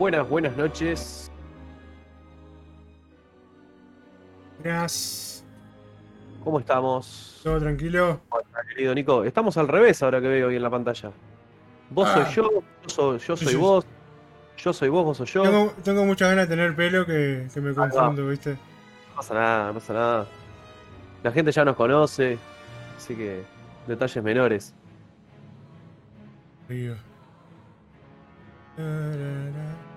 Buenas, buenas noches. Buenas. ¿Cómo estamos? ¿Todo tranquilo? Hola, querido Nico. Estamos al revés ahora que veo ahí en la pantalla. Vos Ah. soy yo, yo soy, yo soy Sí, sí. vos, yo soy vos, vos soy yo. Tengo, tengo muchas ganas de tener pelo que, que me confundo, ¿viste? No pasa nada, no pasa nada. La gente ya nos conoce, así que detalles menores. Tarara.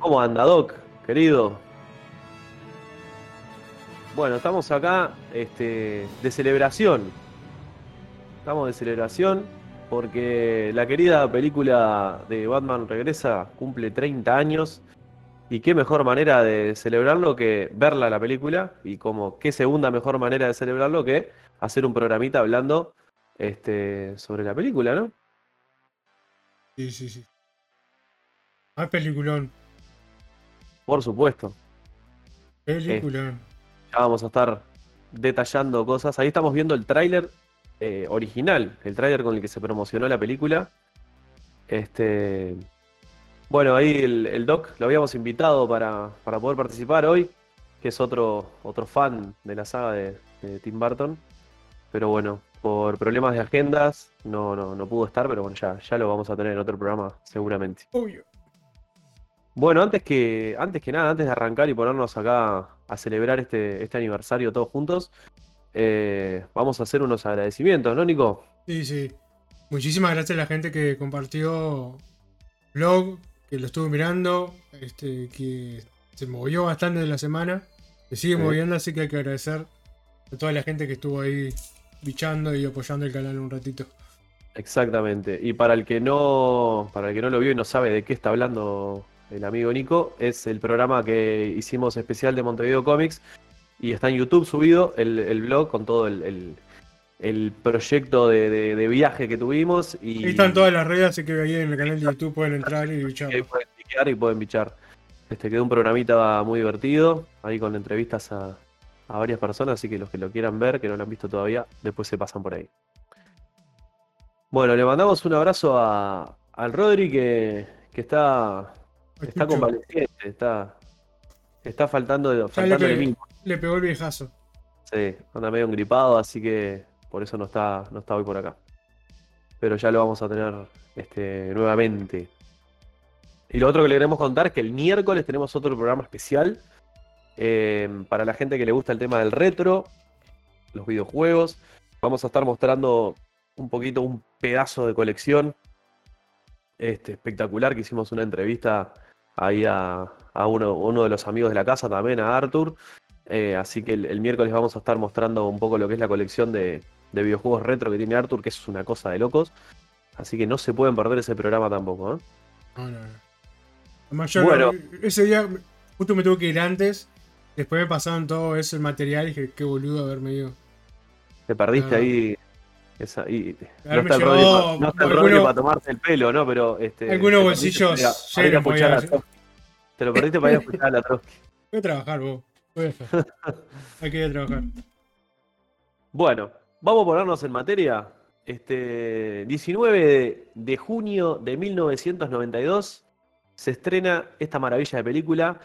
¿Cómo anda, Doc, querido? Bueno, estamos acá este, de celebración. Estamos de celebración porque la querida película de Batman Regresa cumple 30 años. Y qué mejor manera de celebrarlo que verla la película. Y como qué segunda mejor manera de celebrarlo que hacer un programita hablando este, sobre la película, ¿no? Sí, sí, sí. Ah, peliculón. Por supuesto. Peliculón. Ya vamos a estar detallando cosas. Ahí estamos viendo el tráiler eh, original, el tráiler con el que se promocionó la película. Este, bueno, ahí el, el Doc lo habíamos invitado para, para poder participar hoy, que es otro, otro fan de la saga de, de Tim Burton. Pero bueno, por problemas de agendas no, no, no pudo estar, pero bueno, ya, ya lo vamos a tener en otro programa seguramente. Obvio. Bueno, antes que, antes que nada, antes de arrancar y ponernos acá a celebrar este, este aniversario todos juntos, eh, vamos a hacer unos agradecimientos, ¿no, Nico? Sí, sí. Muchísimas gracias a la gente que compartió blog, que lo estuvo mirando, este, que se movió bastante de la semana, se sigue Sí. moviendo, así que hay que agradecer a toda la gente que estuvo ahí bichando y apoyando el canal un ratito. Exactamente. Y para el que no, para el que no lo vio y no sabe de qué está hablando el amigo Nico, es el programa que hicimos especial de Montevideo Comics y está en YouTube subido el, el blog con todo el, el- el proyecto de, de- de viaje que tuvimos y Ahí están todas las redes, así que ahí en el canal de YouTube pueden entrar y y ahí pueden cliquear y pueden bichar. Este quedó un programita muy divertido, ahí con entrevistas a, a varias personas, así que los que lo quieran ver, que no lo han visto todavía, después se pasan por ahí. Bueno, le mandamos un abrazo a, al Rodri que, que está, está convaleciente, está, está faltando, le, pe- mínimo. le pegó el viejazo. Sí, anda medio engripado, así que por eso no está, no está hoy por acá. Pero ya lo vamos a tener este, nuevamente. Y lo otro que le queremos contar es que el miércoles tenemos otro programa especial eh, para la gente que le gusta el tema del retro, los videojuegos. Vamos a estar mostrando un poquito, un pedazo de colección este, espectacular que hicimos una entrevista ahí a, a uno, uno de los amigos de la casa también, a Arthur. Eh, así que el, el miércoles vamos a estar mostrando un poco lo que es la colección de, de videojuegos retro que tiene Arthur, que es una cosa de locos. Así que no se pueden perder ese programa tampoco. ¿eh? No, no, no. Además, yo Bueno. ese día justo me tuve que ir antes. Después me pasaron todo ese material y dije, qué boludo haberme ido. Te perdiste Ah. ahí. Esa, y, no está el pa- no el alguno- para tomarse el pelo, ¿no? Pero este, Algunos bolsillos llenos. Te lo perdiste para ir a escuchar a la Trotsky. Voy a trabajar, vos. Voy a. Hay que ir a trabajar. Bueno, vamos a ponernos en materia. Este 19 de, de junio de 1992 se estrena esta maravilla de película.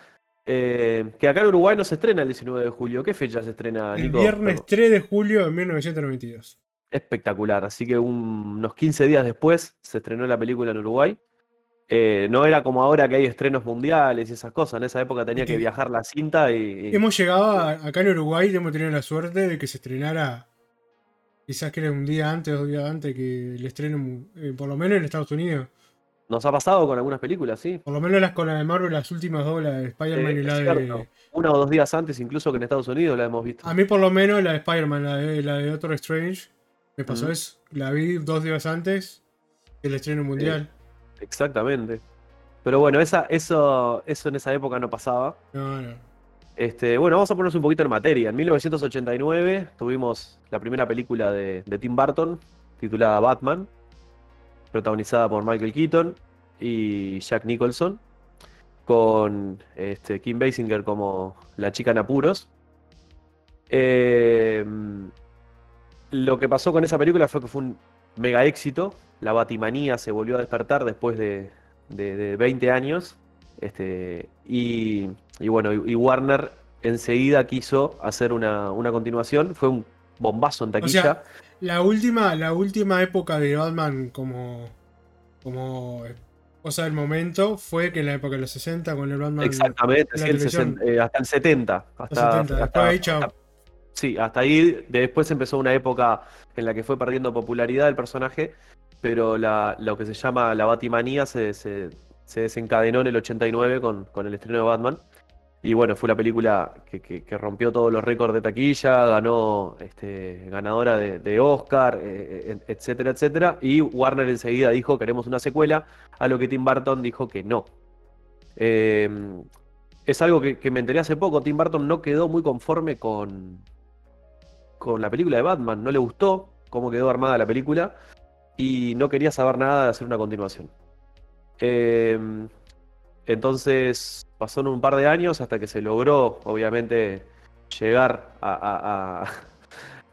eh, que acá en Uruguay no se estrena el 19 de julio. ¿Qué fecha se estrena, El Nico? viernes 3 de julio de 1992. Espectacular. Así que un- unos 15 días después se estrenó la película en Uruguay. Eh, no era como ahora que hay estrenos mundiales y esas cosas. En esa época tenía que viajar la cinta y. y- Hemos llegado a- acá en Uruguay y hemos tenido la suerte de que se estrenara. Quizás que era un día antes o dos días antes que el estreno, eh, por lo menos en Estados Unidos. Nos ha pasado con algunas películas, sí. Por lo menos las con la de Marvel, las últimas dos, la de Spider-Man y la de. Una o dos días antes, incluso que en Estados Unidos la hemos visto. A mí, por lo menos, la de Spider-Man, la de, la de Doctor Strange, me pasó eso. La vi dos días antes del estreno mundial. Exactamente. Pero bueno, esa, eso, eso en esa época no pasaba. No, no. Este, bueno, vamos a ponernos un poquito en materia. En 1989 tuvimos la primera película de, de Tim Burton, titulada Batman, protagonizada por Michael Keaton y Jack Nicholson, con este, Kim Basinger como la chica en apuros. Eh, lo que pasó con esa película fue que fue un mega éxito. La batimanía se volvió a despertar después de, de- de 20 años. Este, y, y bueno, y, y Warner enseguida quiso hacer una, una continuación. Fue un bombazo en O taquilla. sea, la última, la última época de Batman como, como cosa del momento fue que en la época de los 60 con el Batman. Exactamente, sí, el televisión. 60, eh, hasta el 70. Hasta, Los 70, después hasta- hasta- sí, hasta ahí. Después empezó una época en la que fue perdiendo popularidad el personaje, pero lo que se llama la Batimanía se, se- se desencadenó en el 89 con, con el estreno de Batman. Y bueno, fue la película que, que- rompió todos los récords de taquilla, ganó este, ganadora de, de Oscar, eh, eh, etcétera, etcétera. Y Warner enseguida dijo, queremos una secuela, a lo que Tim Burton dijo que no. Eh, es algo que me enteré hace poco, Tim Burton no quedó muy conforme con, con la película de Batman, no le gustó cómo quedó armada la película y no quería saber nada de hacer una continuación. Eh, entonces pasaron un par de años hasta que se logró, obviamente, llegar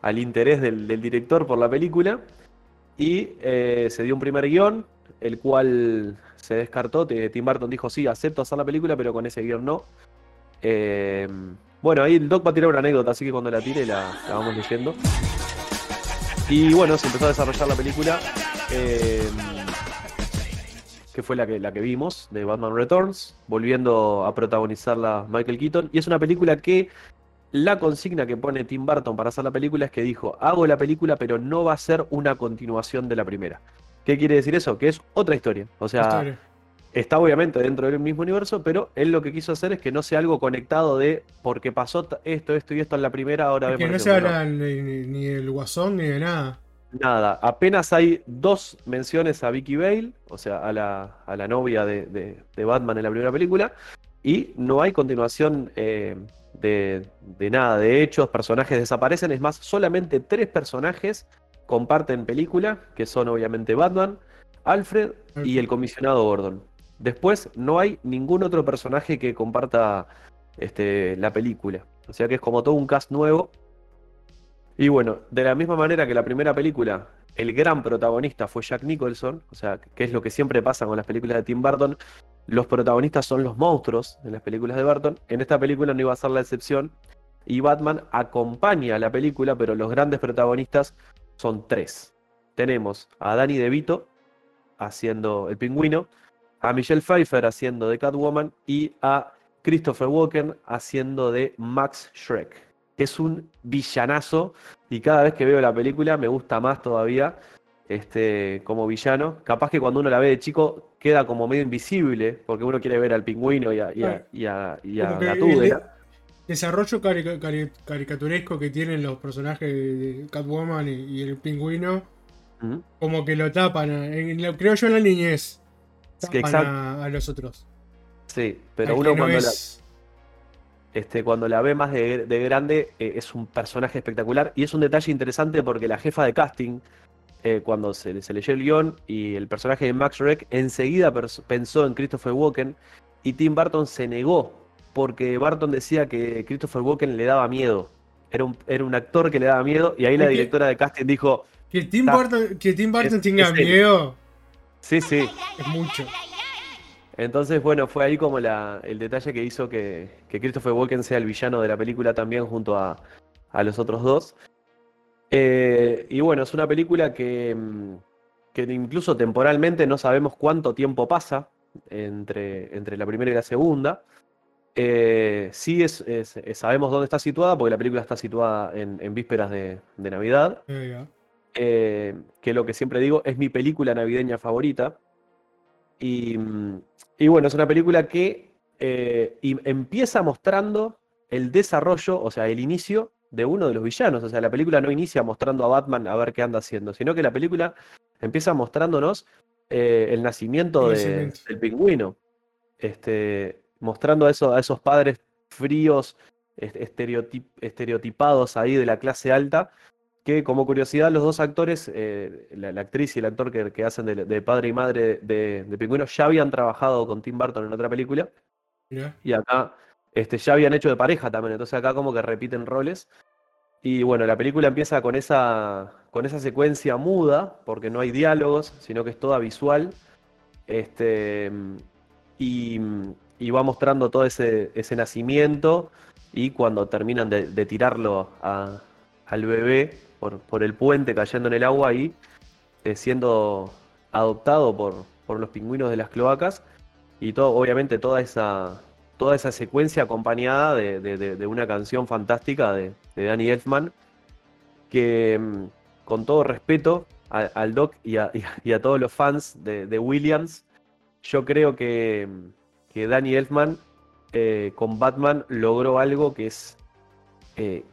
al interés del, director por la película. Y eh, se dio un primer guion, el cual se descartó. Tim Burton dijo, sí, acepto hacer la película, pero con ese guion no. Eh, bueno, ahí el Doc va a tirar una anécdota, así que cuando la tire la, la vamos leyendo. Y bueno, se empezó a desarrollar la película. eh, que fue la que, la que vimos, de Batman Returns, volviendo a protagonizarla Michael Keaton. Y es una película que la consigna que pone Tim Burton para hacer la película es que dijo, hago la película, pero no va a ser una continuación de la primera. ¿Qué quiere decir eso? Que es otra historia. O sea, Historia. Está obviamente dentro del mismo universo, pero él lo que quiso hacer es que no sea algo conectado de porque pasó esto, esto y esto en la primera, ahora Es que no la se segunda". habla ni, ni- ni del guasón ni de nada. Nada, apenas hay dos menciones a Vicky Bale, o sea, a la, a la novia de, de- de Batman en la primera película, y no hay continuación eh, de, de nada, de hechos, personajes desaparecen, es más, solamente tres personajes comparten película, que son obviamente Batman, Alfred y el comisionado Gordon. Después no hay ningún otro personaje que comparta este, la película, o sea que es como todo un cast nuevo. Y bueno, de la misma manera que la primera película, el gran protagonista fue Jack Nicholson, o sea, que es lo que siempre pasa con las películas de Tim Burton, los protagonistas son los monstruos en las películas de Burton, en esta película no iba a ser la excepción, y Batman acompaña a la película, pero los grandes protagonistas son tres. Tenemos a Danny DeVito haciendo el pingüino, a Michelle Pfeiffer haciendo de Catwoman y a Christopher Walken haciendo de Max Shrek que es un villanazo. Y cada vez que veo la película me gusta más todavía este, como villano. Capaz que cuando uno la ve de chico queda como medio invisible porque uno quiere ver al pingüino y a, y a- y a- y a Como que la de- desarrollo cari- cari- caricaturesco que tienen los personajes de Catwoman y, el pingüino, como que lo tapan, en lo- creo yo en la niñez, a, a los otros. Sí, pero Al uno no cuando, es- la, este, cuando la ve más de, de grande eh, es un personaje espectacular y es un detalle interesante porque la jefa de casting, eh, cuando se, se leyó el guion y el personaje de Max Shrek, enseguida pensó en Christopher Walken y Tim Burton se negó porque Burton decía que Christopher Walken le daba miedo. Era un, era un actor que le daba miedo y ahí la directora de casting dijo, Que Tim Burton, que Tim Burton es- tenga es él. Sí, sí. es mucho. Entonces, bueno, fue ahí como la, el detalle que hizo que, que Christopher Walken sea el villano de la película también junto a, a los otros dos. Eh, y bueno, es una película que, mm, que incluso temporalmente no sabemos cuánto tiempo pasa entre, entre la primera y la segunda. Eh, sí es, es- es- sabemos dónde está situada, porque la película está situada en, en vísperas de, de Navidad Eh, ya. Eh, que lo que siempre digo es mi película navideña favorita. Y, mm, y bueno, es una película que eh, y empieza mostrando el desarrollo, o sea, el inicio de uno de los villanos. O sea, la película no inicia mostrando a Batman a ver qué anda haciendo, sino que la película empieza mostrándonos eh, el nacimiento El de- nacimiento. del pingüino. Este, mostrando a, eso- a esos padres fríos, est- estereotip- estereotipados ahí de la clase alta, que como curiosidad los dos actores, eh, la, la actriz y el actor que, que hacen de, de padre y madre de, de Pingüino, ya habían trabajado con Tim Burton en otra película y acá este, ya habían hecho de pareja también, entonces acá como que repiten roles. Y bueno, la película empieza con esa, con esa secuencia muda, porque no hay diálogos, sino que es toda visual. Este, y, y va mostrando todo ese, ese nacimiento y cuando terminan de, de tirarlo a- al bebé por, el puente cayendo en el agua y eh, siendo adoptado por, los pingüinos de las cloacas. Y todo, obviamente toda esa, toda esa secuencia acompañada de, una canción fantástica de, Danny Elfman que mm, con todo respeto al Doc y a, todos los fans de, de Williams, yo creo que, mm, que Danny Elfman eh, con Batman logró algo que es eh,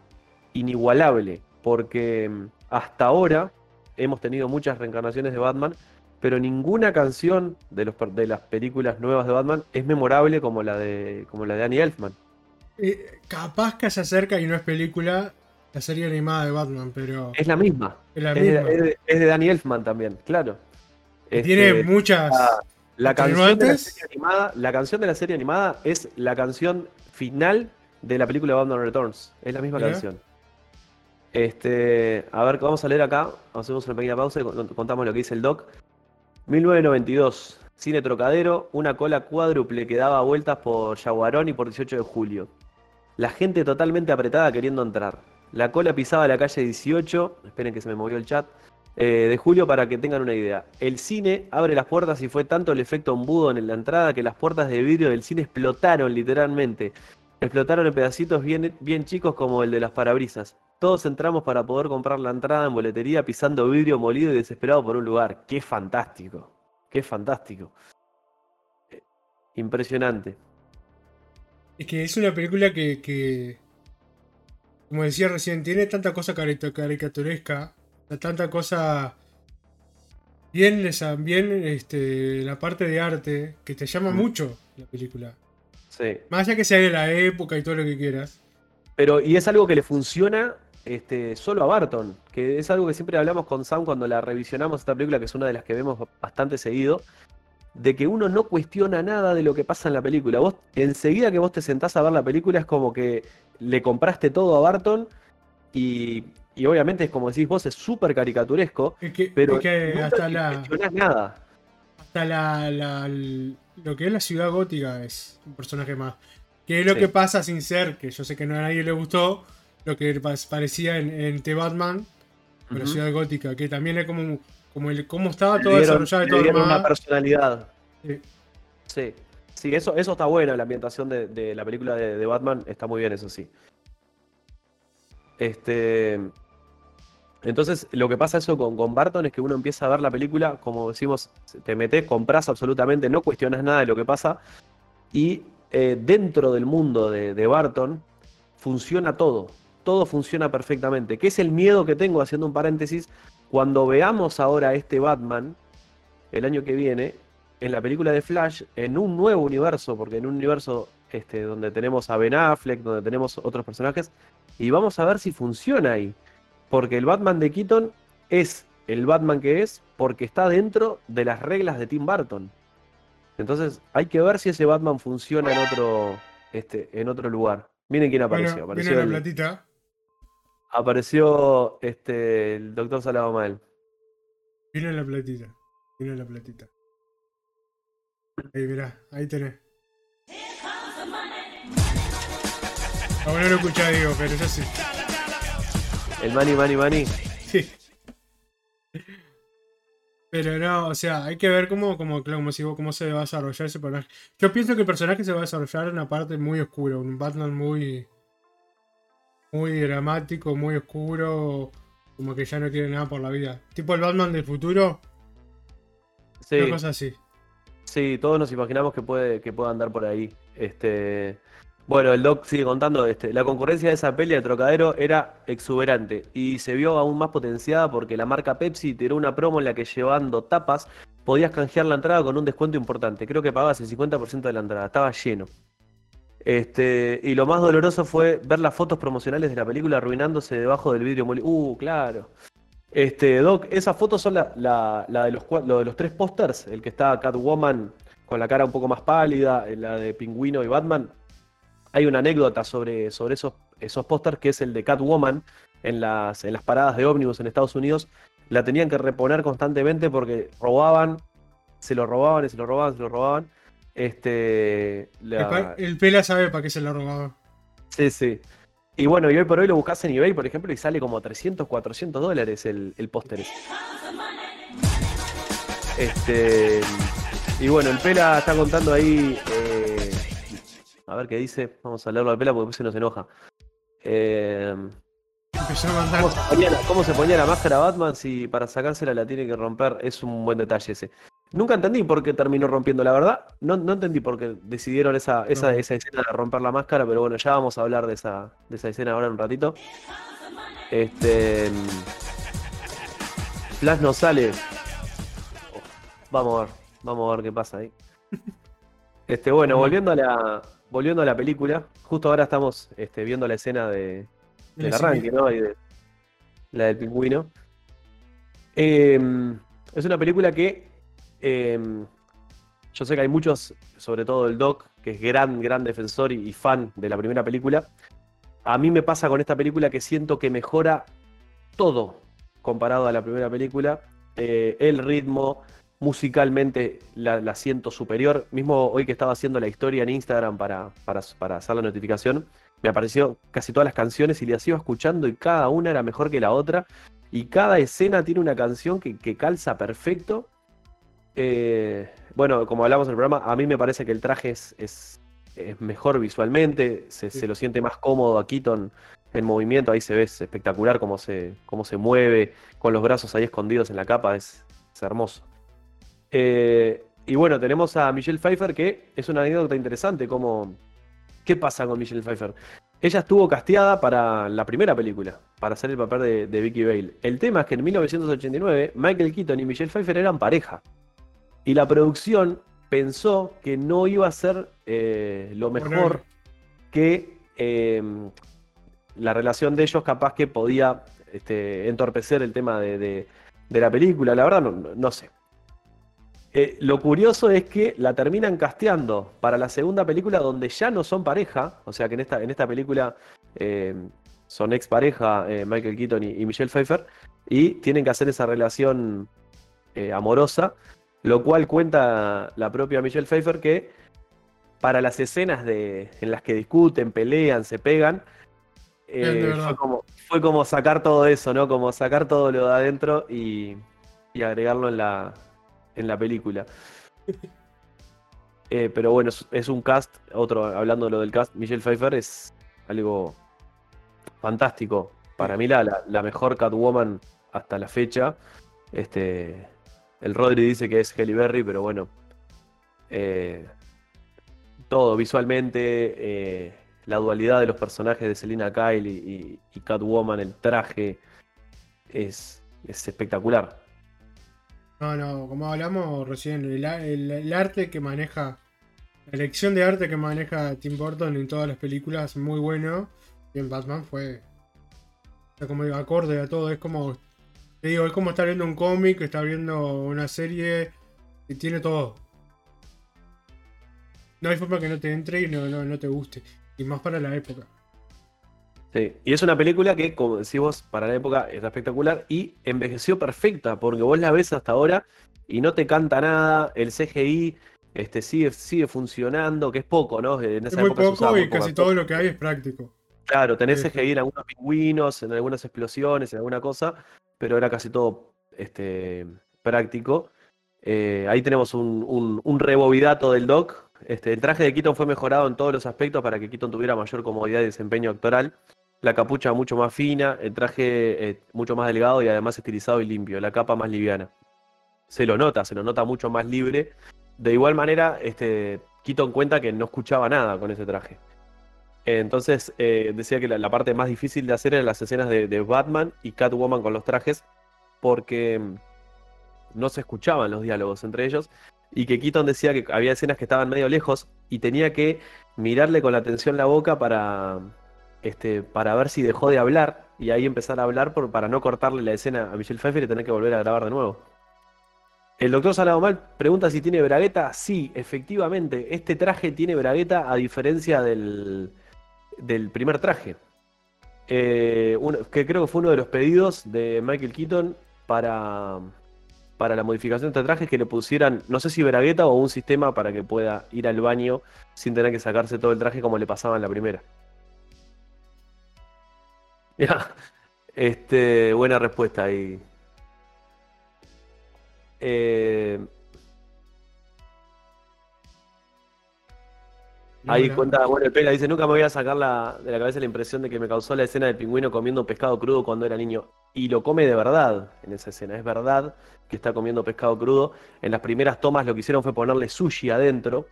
inigualable, porque mm, hasta ahora hemos tenido muchas reencarnaciones de Batman, pero ninguna canción de, los, per- de las películas nuevas de Batman es memorable como la de, como la de Danny Elfman. Eh, capaz que se acerca y no es película la serie animada de Batman, pero Es la misma. es la de, misma. es de- es de Danny Elfman también, claro. Y Este, Tiene muchas. la- La canción, de la serie animada, la canción de la serie animada es la canción final de la película Batman Returns. Es la misma canción. Este, a ver, vamos a leer acá. Hacemos una pequeña pausa y con- contamos lo que dice el doc. 1992. Cine Trocadero, una cola cuádruple que daba vueltas por Yaguarón y por 18 de julio. La gente totalmente apretada queriendo entrar. La cola pisaba la calle 18, esperen que se me movió el chat, eh, de julio para que tengan una idea. El cine abre las puertas y fue tanto el efecto embudo en la entrada que las puertas de vidrio del cine explotaron literalmente. Explotaron en pedacitos bien, bien chicos como el de las parabrisas. Todos entramos para poder comprar la entrada en boletería pisando vidrio molido y desesperado por un lugar. ¡Qué fantástico! ¡Qué fantástico! Impresionante. Es que es una película que, que, como decía recién, tiene tanta cosa carica- caricaturesca, tanta cosa bien, bien este, la parte de arte, que te llama Mm. mucho la película. Sí. Más allá que sea de la época y todo lo que quieras. Pero, y es algo que le funciona este, solo a Barton, que es algo que siempre hablamos con Sam cuando la revisionamos esta película, que es una de las que vemos bastante seguido, de que uno no cuestiona nada de lo que pasa en la película. Vos, enseguida que vos te sentás a ver la película, es como que le compraste todo a Barton y, y obviamente es como decís vos, es súper caricaturesco, Es que, pero es que hasta la. cuestionás nada. hasta la, la- lo que es la ciudad gótica es un personaje más. Que es lo Sí. que pasa sin ser, que yo sé que no a nadie le gustó, lo que pa- parecía en, en The Batman, con la ciudad gótica, que también es como, como el cómo estaba Le todo dieron- desarrollado y le todo armado. una personalidad. Sí. Sí, sí, eso, eso está bueno, la ambientación de, de la película de, de Batman está muy bien, eso sí. Este. Entonces, lo que pasa eso con, con Barton es que uno empieza a ver la película, como decimos, te metes, compras absolutamente, no cuestionas nada de lo que pasa, y eh, dentro del mundo de, de Barton funciona todo, todo funciona perfectamente. ¿Qué es el miedo que tengo, haciendo un paréntesis, cuando veamos ahora este Batman, el año que viene, en la película de Flash, en un nuevo universo, porque en un universo este, donde tenemos a Ben Affleck, donde tenemos otros personajes, y vamos a ver si funciona ahí. Porque el Batman de Keaton es el Batman que es porque está dentro de las reglas de Tim Burton. Entonces hay que ver si ese Batman funciona en otro, este, en otro lugar. Miren quién apareció. Bueno, apareció viene la platita. apareció este, el doctor Salado Mal. Viene la platita. Viene la platita. Ahí, mirá, ahí tenés. Ah, bueno, no lo escuchá, digo, pero yo sí. El Money, Money, Money. Sí. Pero no, o sea, hay que ver cómo, cómo, vos- cómo se va a desarrollar ese personaje. Yo pienso que el personaje se va a desarrollar en una parte muy oscura, un Batman muy. muy dramático, muy oscuro, como que ya no quiere nada por la vida. Tipo el Batman del futuro, Sí. una cosa así. Sí, todos nos imaginamos que puede, que pueda andar por ahí. Este, bueno, el Doc sigue contando, este, la concurrencia de esa peli de Trocadero era exuberante y se vio aún más potenciada porque la marca Pepsi tiró una promo en la que llevando tapas podías canjear la entrada con un descuento importante. Creo que pagabas el 50% de la entrada, estaba lleno. Este, y lo más doloroso fue ver las fotos promocionales de la película arruinándose debajo del vidrio. Uh, claro. Este, Doc, esas fotos son la, la- de, los, lo de los tres pósters, el que está Catwoman con la cara un poco más pálida, la de Pingüino y Batman. Hay una anécdota sobre, sobre esos, esos pósters que es el de Catwoman en las, en las paradas de ómnibus en Estados Unidos. La tenían que reponer constantemente porque robaban, se lo robaban y se lo robaban, se lo robaban. Este, la- El, el Pela sabe para qué se lo robaba. Sí, sí. Y bueno, y hoy por hoy lo buscas en eBay, por ejemplo, y sale como 300, 400 dólares el, el póster. Este, y bueno, el Pela está contando ahí. eh, a ver qué dice. Vamos a leerlo al Pela porque después se nos enoja. Eh, a. ¿cómo, se ponía la, cómo se ponía la máscara Batman si para sacársela la tiene que romper? Es un buen detalle ese. Nunca entendí por qué terminó rompiendo, la verdad. No, no entendí por qué decidieron esa, esa, esa escena de romper la máscara, pero bueno, ya vamos a hablar de esa, de esa escena ahora en un ratito. Este. Flash no sale. Vamos a ver, vamos a ver qué pasa ahí. Este, bueno, volviendo a la, volviendo a la película, justo ahora estamos este, viendo la escena de, del arranque, ¿no? Y de, la del pingüino. Eh, es una película que eh, yo sé que hay muchos, sobre todo el Doc, que es gran, gran defensor y, y fan de la primera película. A mí me pasa con esta película que siento que mejora todo comparado a la primera película. Eh, el ritmo, musicalmente la, siento superior. Mismo hoy que estaba haciendo la historia en Instagram para, para, para hacer la notificación, me apareció casi todas las canciones y las iba escuchando y cada una era mejor que la otra. Y cada escena tiene una canción que, que calza perfecto. Eh, bueno, como hablamos en el programa, a mí me parece que el traje es, es, es mejor visualmente, se, lo siente más cómodo a Keaton en movimiento, ahí se ve es espectacular cómo se, cómo se mueve, con los brazos ahí escondidos en la capa, es hermoso. Eh, y bueno, tenemos a Michelle Pfeiffer, que es una anécdota interesante, como, ¿qué pasa con Michelle Pfeiffer? Ella estuvo casteada para la primera película, para hacer el papel de, de Vicky Bale. El tema es que en 1989 Michael Keaton y Michelle Pfeiffer eran pareja. Y la producción pensó que no iba a ser eh, lo mejor Honorable. que eh, la relación de ellos capaz que podía este, entorpecer el tema de, de- de la película. La verdad, no sé. Eh, lo curioso es que la terminan casteando para la segunda película donde ya no son pareja. O sea que en esta, en esta película eh, son expareja eh, Michael Keaton y, y Michelle Pfeiffer. Y tienen que hacer esa relación amorosa. Lo cual cuenta la propia Michelle Pfeiffer que para las escenas de, en las que discuten, pelean, se pegan, eh, fue, como, fue como sacar todo eso, ¿no? Como sacar todo lo de adentro y, y agregarlo en la, en la película. Eh, pero bueno, es, es un cast, otro, hablando de lo del cast, Michelle Pfeiffer es algo fantástico. Para mí la, la, la mejor Catwoman hasta la fecha. Este, el Rodri dice que es Halle Berry, pero bueno. eh, todo visualmente, eh, la dualidad de los personajes de Selina Kyle y, y- y Catwoman, el traje, es, es espectacular. No, no, como hablamos recién, el, arte que maneja, la elección de arte que maneja Tim Burton en todas las películas, muy bueno. Y en Batman fue, como digo, acorde a todo. Es como, te digo, es como estar viendo un cómic, estar viendo una serie y tiene todo. No hay forma que no te entre y no, no, no te guste. Y más para la época. Sí, Y es una película que, como decís vos, para la época está espectacular y envejeció perfecta, porque vos la ves hasta ahora y no te canta nada, el CGI este, sigue, sigue funcionando, que es poco, ¿no? En Es muy época se usaba poco y casi todo lo que hay es práctico. Claro, tenés sí. CGI en algunos pingüinos, en algunas explosiones, en alguna cosa, pero era casi todo este, práctico. Eh, ahí tenemos un, un, un rebobidato del Doc. Este, el traje de Keaton fue mejorado en todos los aspectos para que Keaton tuviera mayor comodidad y desempeño actoral. La capucha mucho más fina, el traje eh, mucho más delgado y además estilizado y limpio, la capa más liviana. Se lo nota, se lo nota mucho más libre. De igual manera, este, Keaton cuenta que no escuchaba nada con ese traje. Entonces eh, decía que la, parte más difícil de hacer eran las escenas de, de Batman y Catwoman con los trajes, porque mm, no se escuchaban los diálogos entre ellos, y que Keaton decía que había escenas que estaban medio lejos y tenía que mirarle con la atención la boca para, este, para ver si dejó de hablar y ahí empezar a hablar para no cortarle la escena a Michelle Pfeiffer y tener que volver a grabar de nuevo. El doctor Salado Mal pregunta si tiene bragueta. Sí, efectivamente, este traje tiene bragueta a diferencia del, del primer traje. Eh, que creo que fue uno de los pedidos de Michael Keaton para, para la modificación de este traje que le pusieran, no sé si bragueta o un sistema para que pueda ir al baño sin tener que sacarse todo el traje como le pasaba en la primera. Ya, este, buena respuesta ahí. Eh, Ahí cuenta, bueno, el Pela dice, nunca me voy a sacar la, de la cabeza la impresión de que me causó la escena del pingüino comiendo pescado crudo cuando era niño. Y lo come de verdad en esa escena, es verdad que está comiendo pescado crudo. En las primeras tomas lo que hicieron fue ponerle sushi adentro,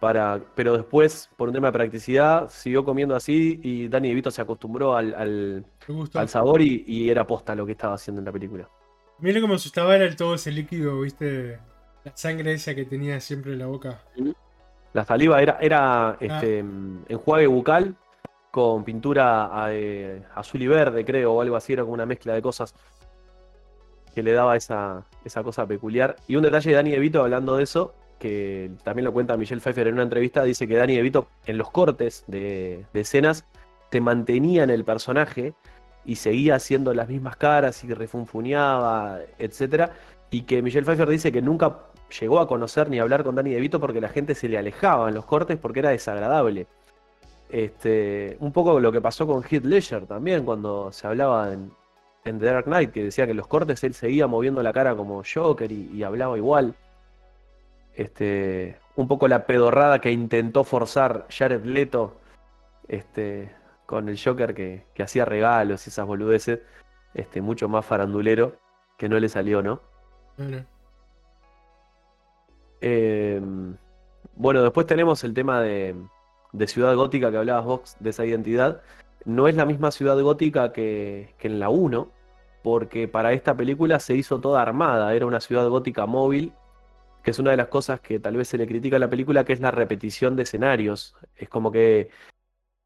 para, pero después, por un tema de practicidad, siguió comiendo así y Danny DeVito se acostumbró al, al, sabor y, era posta lo que estaba haciendo en la película. Mira cómo se estaba era todo ese líquido, viste, la sangre esa que tenía siempre en la boca. La saliva era, era este, enjuague bucal con pintura eh, azul y verde, creo, o algo así, era como una mezcla de cosas que le daba esa, esa cosa peculiar. Y un detalle de Danny DeVito hablando de eso, que también lo cuenta Michelle Pfeiffer en una entrevista, dice que Danny DeVito en los cortes de, de escenas te mantenía en el personaje y seguía haciendo las mismas caras y refunfuñaba, etc. Y que Michelle Pfeiffer dice que nunca llegó a conocer ni a hablar con Danny DeVito porque la gente se le alejaba en los cortes porque era desagradable. Este, un poco lo que pasó con Heath Ledger también cuando se hablaba en, The Dark Knight, que decía que en los cortes él seguía moviendo la cara como Joker y, hablaba igual. Este, un poco la pedorrada que intentó forzar Jared Leto este, con el Joker que, hacía regalos y esas boludeces, este, mucho más farandulero, que no le salió, ¿no? Em, bueno, después tenemos el tema de, Ciudad Gótica que hablabas vos, de esa identidad. No es la misma Ciudad Gótica que, en la 1, porque para esta película se hizo toda armada, era una ciudad gótica móvil, que es una de las cosas que tal vez se le critica a la película, que es la repetición de escenarios. Es como que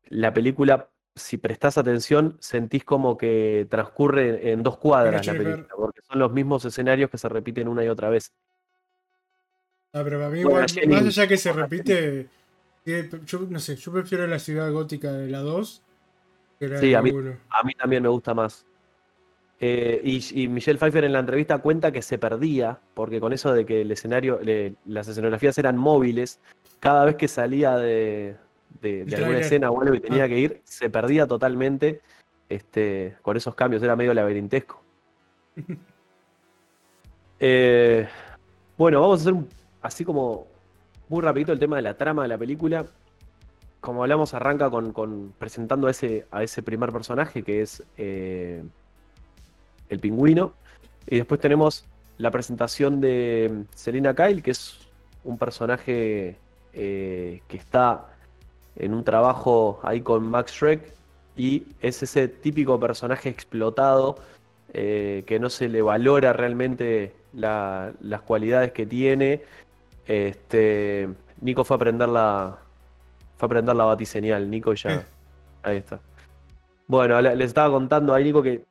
la película, si prestás atención, sentís como que transcurre en dos cuadras la película, porque son los mismos escenarios que se repiten una y otra vez. Ah, pero para mí, igual, más allá que se repite, yo no sé, yo prefiero la ciudad gótica de la 2 que la sí, a mí, a mí también me gusta más. Eh, y, Michelle Pfeiffer en la entrevista cuenta que se perdía, porque con eso de que el escenario, las escenografías eran móviles, cada vez que salía de, alguna escena o algo y tenía ah. que ir, se perdía totalmente este, con esos cambios, era medio laberintesco. Eh, bueno, vamos a hacer un así como muy rapidito el tema de la trama de la película. Como hablamos, arranca con, presentando a ese, a ese primer personaje que es eh, el pingüino. Y después tenemos la presentación de Selina Kyle, que es un personaje eh, que está en un trabajo ahí con Max Shrek. Y es ese típico personaje explotado eh, que no se le valora realmente las cualidades que tiene este, Nico fue a aprender la. Fue a aprender la batiseñal. Nico ya. Ahí está. Bueno, les estaba contando a Nico que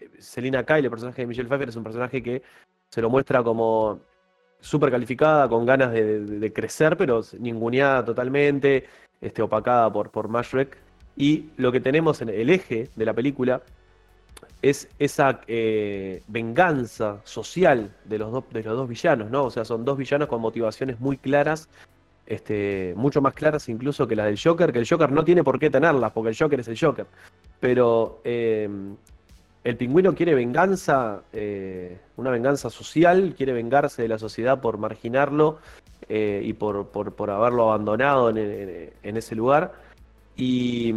eh, Selina Kyle, el personaje de Michelle Pfeiffer, es un personaje que se lo muestra como súper calificada, con ganas de, crecer, pero ninguneada totalmente, este, opacada por, por Mashrek. Y lo que tenemos en el eje de la película es esa eh, venganza social de los, de los dos villanos, ¿no? O sea, son dos villanos con motivaciones muy claras, este, mucho más claras incluso que las del Joker, que el Joker no tiene por qué tenerlas, porque el Joker es el Joker. Pero em, el pingüino quiere venganza, eh, una venganza social, quiere vengarse de la sociedad por marginarlo eh, y por, por, haberlo abandonado en, en ese lugar. Y,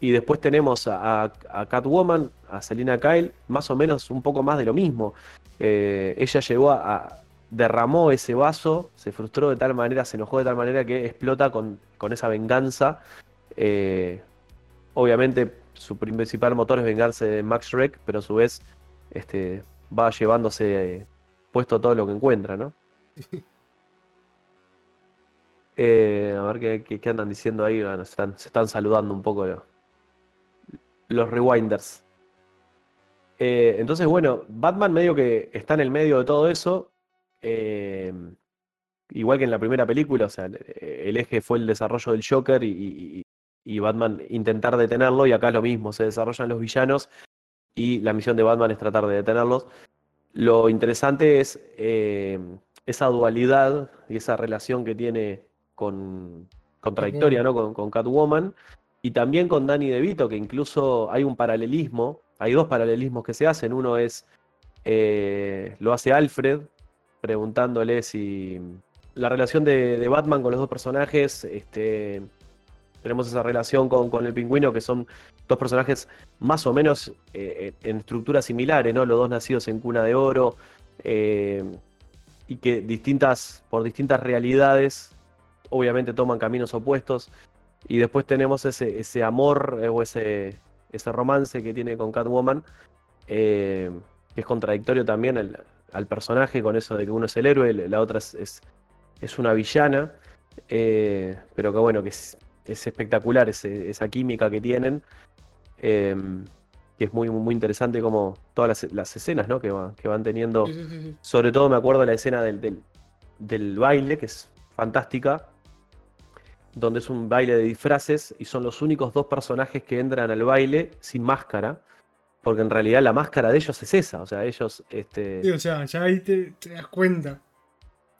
y después tenemos a, Catwoman, a Selina Kyle, más o menos un poco más de lo mismo. Eh, ella llegó a, derramó ese vaso, se frustró de tal manera, se enojó de tal manera que explota con, esa venganza. Eh, obviamente su principal motor es vengarse de Max Shrek, pero a su vez este, va llevándose eh, puesto todo lo que encuentra, ¿no? a ver qué, andan diciendo ahí, se, están, saludando un poco los rewinders. Eh, entonces, bueno, Batman medio que está en el medio de todo eso. Eh, igual que en la primera película, o sea, el eje fue el desarrollo del Joker y, Batman intentar detenerlo, y acá lo mismo, se desarrollan los villanos y la misión de Batman es tratar de detenerlos. lo interesante es eh, esa dualidad y esa relación que tiene con contradictoria, ¿no? Con, con Catwoman y también con Danny DeVito, que incluso hay un paralelismo, hay dos paralelismos que se hacen. Uno es, eh, lo hace Alfred, preguntándole si la relación de, Batman con los dos personajes, este, tenemos esa relación con, el pingüino, que son dos personajes más o menos eh, en estructuras similares, ¿no? Los dos nacidos en cuna de oro, eh, y que distintas, por distintas realidades, obviamente toman caminos opuestos. Y después tenemos ese, ese amor eh, o ese, ese romance que tiene con Catwoman, que es contradictorio también al, personaje con eso de que uno es el héroe, la otra es, es, una villana, pero que bueno, que es, es espectacular esa química que tienen. Em, que es muy, muy interesante como todas las, escenas ¿no? que, que van teniendo. Sobre todo me acuerdo de la escena del, del, baile, que es fantástica, donde es un baile de disfraces y son los únicos dos personajes que entran al baile sin máscara, porque en realidad la máscara de ellos es esa, o sea, ellos... Este... Sí, o sea, ya ahí te das cuenta.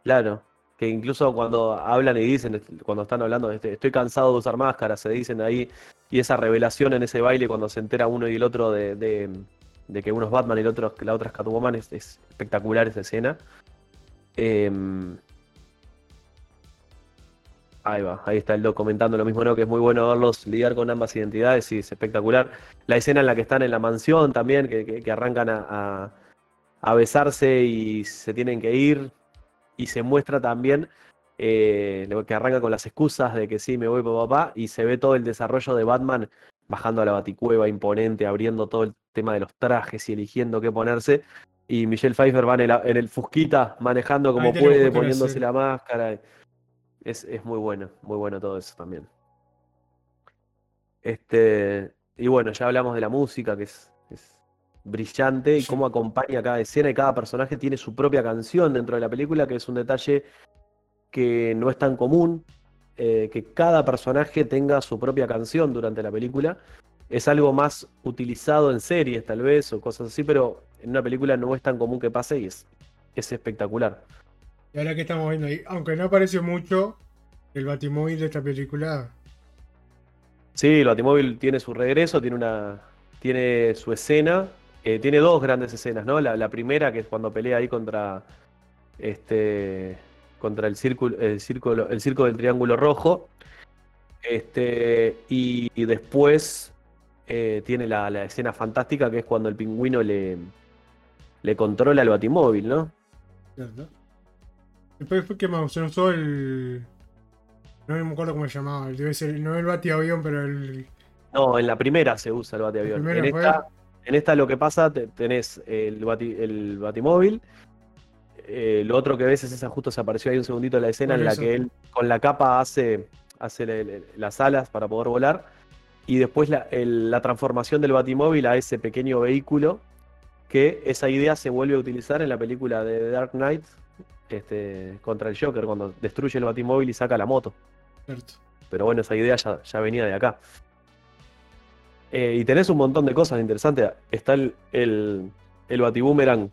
Claro, que incluso cuando hablan y dicen, cuando están hablando, este, estoy cansado de usar máscaras, se dicen ahí, y esa revelación en ese baile cuando se entera uno y el otro de, que uno es Batman y el otro, la otra es Catwoman, es, espectacular esa escena. Em, ahí va, ahí está el doc comentando lo mismo, ¿no? Que es muy bueno verlos lidiar con ambas identidades, y es espectacular. La escena en la que están en la mansión también, que, arrancan a, a besarse y se tienen que ir, y se muestra también eh, que arranca con las excusas de que sí, me voy por papá, y se ve todo el desarrollo de Batman bajando a la baticueva imponente, abriendo todo el tema de los trajes y eligiendo qué ponerse. Y Michelle Pfeiffer va en el, Fusquita manejando como puede, poniéndose la máscara. Es, es, muy bueno, muy bueno todo eso también. Este, y bueno, ya hablamos de la música, que es brillante y cómo acompaña cada escena y cada personaje tiene su propia canción dentro de la película, que es un detalle que no es tan común, eh, que cada personaje tenga su propia canción durante la película. Es algo más utilizado en series tal vez o cosas así, pero en una película no es tan común que pase y es, es espectacular. Y ahora que estamos viendo ahí, aunque no apareció mucho, el Batimóvil de esta película. Sí, el Batimóvil tiene su regreso, tiene una. tiene su escena eh, tiene dos grandes escenas, ¿no? La, primera, que es cuando pelea ahí contra. Este. contra el círculo. el círculo. el circo del triángulo rojo. Este. Y, después. Eh, tiene la, escena fantástica que es cuando el pingüino le. le controla el batimóvil, ¿no? Después fue que se usó el. No me acuerdo cómo se llamaba. Debe ser, no el batiavión, pero el. No, en la primera se usa el batiavión. En esta, en esta lo que pasa, tenés el, el batimóvil. Eh, lo otro que ves es esa, justo se apareció ahí un segundito en la escena en la que él con la capa hace, hace las alas para poder volar. Y después la, transformación del batimóvil a ese pequeño vehículo, que esa idea se vuelve a utilizar en la película de Dark Knight este, contra el Joker, cuando destruye el batimóvil y saca la moto. Pero bueno, esa idea ya, ya venía de acá. Eh, y tenés un montón de cosas interesantes. Está el, el, el Batiboomerang,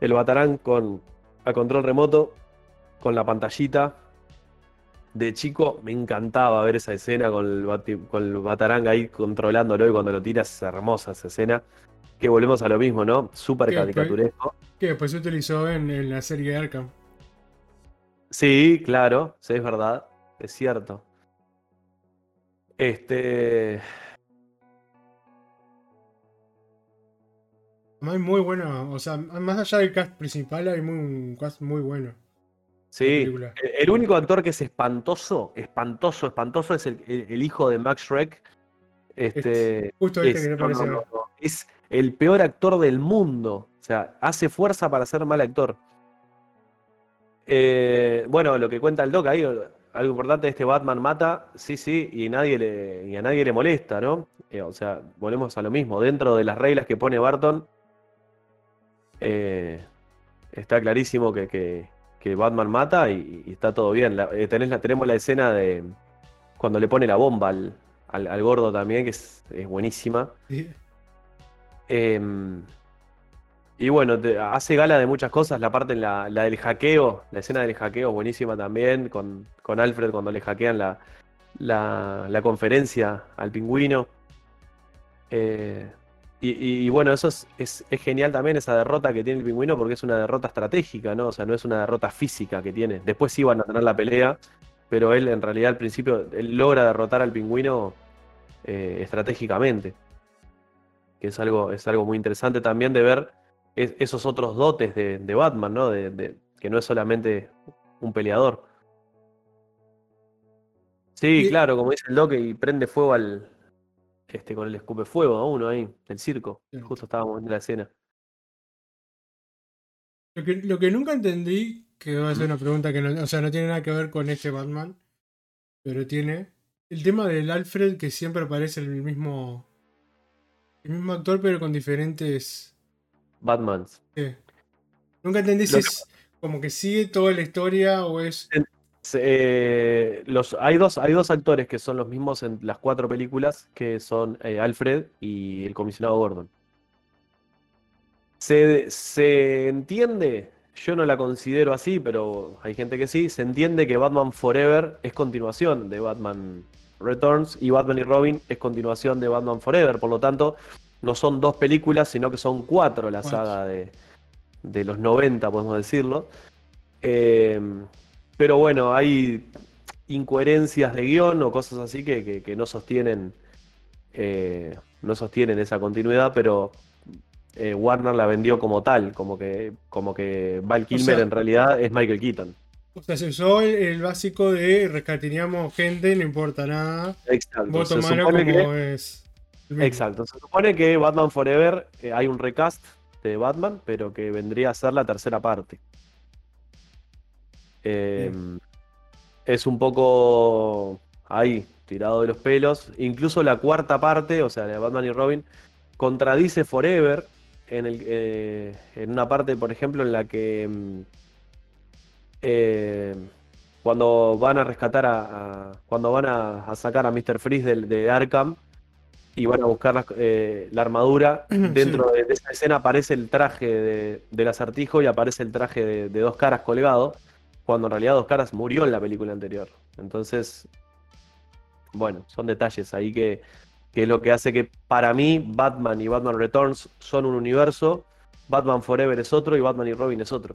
el Batarán con a control remoto, con la pantallita. De chico me encantaba ver esa escena con el, con el Batarang ahí controlándolo y cuando lo tiras es hermosa esa escena. Que volvemos a lo mismo, ¿no? Súper caricaturesco. Que después se utilizó en, en la serie Arkham. Sí, claro, sí, es verdad, es cierto. Este. Hay muy bueno, o sea, más allá del cast principal hay un cast muy bueno. Sí, el único actor que es espantoso, espantoso, espantoso es el, hijo de Max Shrek. Este, Justo este que parece. es el peor actor del mundo. O sea, hace fuerza para ser mal actor. Eh, bueno, lo que cuenta el Doc ahí, algo importante, este Batman mata, sí, sí, y, nadie le, a nadie le molesta, ¿no? Eh, o sea, volvemos a lo mismo. Dentro de las reglas que pone Barton, eh, está clarísimo que, Batman mata y, está todo bien. Eh, tenemos la escena de cuando le pone la bomba al, gordo también, que es, buenísima. Em, Y bueno, hace gala de muchas cosas. La parte, la, la del hackeo, la escena del hackeo buenísima también, con, con Alfred cuando le hackean la, la, conferencia al pingüino. Eh, y, bueno, eso es, genial también, esa derrota que tiene el pingüino, porque es una derrota estratégica, ¿no? O sea, no es una derrota física que tiene. Después van a tener la pelea, pero él en realidad al principio, logra derrotar al pingüino eh, estratégicamente. Que es algo, es algo muy interesante también de ver es- esos otros dotes de, de Batman, ¿no? De, de- que no es solamente un peleador. Sí, Y- claro, como dice el Doc, y prende fuego al, este, con el escupe fuego a uno ahí, del circo. Sí. Justo estábamos viendo la escena. Lo que, lo que nunca entendí, que va a ser una pregunta que no, o sea, no tiene nada que ver con este Batman, pero tiene el tema del Alfred que siempre aparece el mismo el mismo actor pero con diferentes Batman. ¿qué? Nunca entendí si que- es como que sigue toda la historia o es eh, los, hay, dos, hay dos actores que son los mismos en las cuatro películas, que son eh, Alfred y el comisionado Gordon. Se, se entiende, yo no la considero así, pero hay gente que sí, se entiende que Batman Forever es continuación de Batman Returns y Batman y Robin es continuación de Batman Forever, por lo tanto no son dos películas, sino que son cuatro la saga de, de los 90, podemos decirlo. Eh, pero bueno, hay incoherencias de guion o cosas así que, que- que no sostienen eh, no sostienen esa continuidad, pero eh, Warner la vendió como tal, como que, como que Val Kilmer sea- en realidad es Michael Keaton. O sea, se usó el, el básico de rescatineamos gente, no importa nada. Exacto. Supone como que, es. exacto. Se supone que Batman Forever eh, hay un recast de Batman, pero que vendría a ser la tercera parte. Eh, es un poco ahí, tirado de los pelos. Incluso la cuarta parte, o sea, de Batman y Robin, contradice Forever en, el, eh, en una parte, por ejemplo, en la que mm, eh, cuando van a rescatar a, a- cuando van a, a sacar a Mr. Freeze de, Arkham y van a buscar la, eh, la armadura, dentro de, de esa escena aparece el traje de, del acertijo y aparece el traje de, de dos caras colgado, cuando en realidad dos caras murió en la película anterior. Entonces, bueno, son detalles ahí que, que es lo que hace que para mí Batman y Batman Returns son un universo, Batman Forever es otro y Batman y Robin es otro.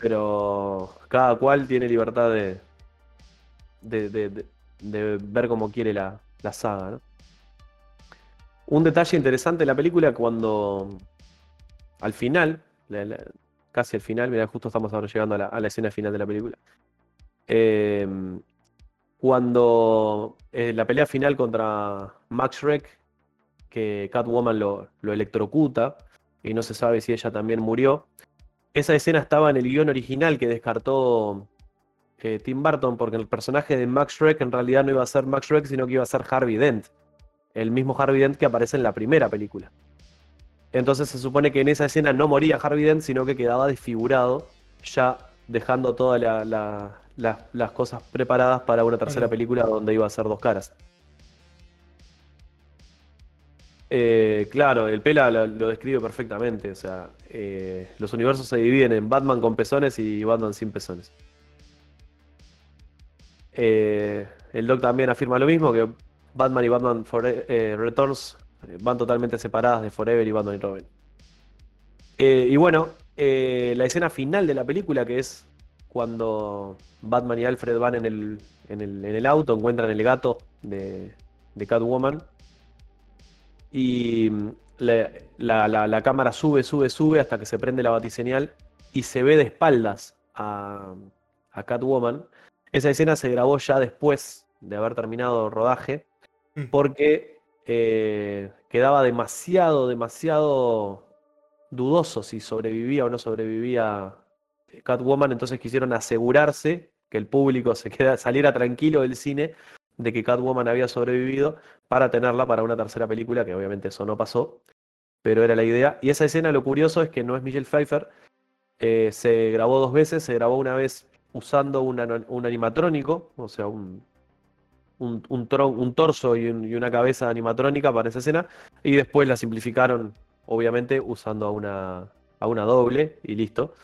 Pero cada cual tiene libertad de, de, de- ver cómo quiere la, la saga, ¿no? Un detalle interesante de la película cuando al final, casi al final, mira, justo estamos ahora llegando a la, escena final de la película. Eh, cuando eh, la pelea final contra Max Schreck, que Catwoman lo electrocuta y no se sabe si ella también murió. Esa escena estaba en el guion original que descartó eh, Tim Burton porque el personaje de Max Schreck en realidad no iba a ser Max Schreck, sino que iba a ser Harvey Dent. El mismo Harvey Dent que aparece en la primera película. Entonces se supone que en esa escena no moría Harvey Dent, sino que quedaba desfigurado, ya dejando todas la- la- la- las cosas preparadas para una tercera película donde iba a ser dos caras. Eh, claro, el Pela lo, describe perfectamente. O sea, eh, los universos se dividen en Batman con pezones y Batman sin pezones. Eh, el Doc también afirma lo mismo, que Batman y Batman Returns van totalmente separadas de Forever y Batman y Robin. Y bueno, la escena final de la película, que es cuando Batman y Alfred van en el, en el, en el auto, encuentran el gato de Catwoman. Y mm, la, la- la- la cámara sube, sube, sube hasta que se prende la batiseñal y se ve de espaldas a, a Catwoman. Esa escena se grabó ya después de haber terminado el rodaje Mm. porque eh, quedaba demasiado, demasiado dudoso si sobrevivía o no sobrevivía Catwoman, entonces quisieron asegurarse que el público se queda, saliera tranquilo del cine de que Catwoman había sobrevivido para tenerla para una tercera película, que obviamente eso no pasó, pero era la idea. Y esa escena, lo curioso es que no es Michelle Pfeiffer, eh, se grabó dos veces, se grabó una vez usando un, animatrónico, o sea, un, un, un torso y una cabeza animatrónica para esa escena, y después la simplificaron obviamente usando a una, a una doble y listo.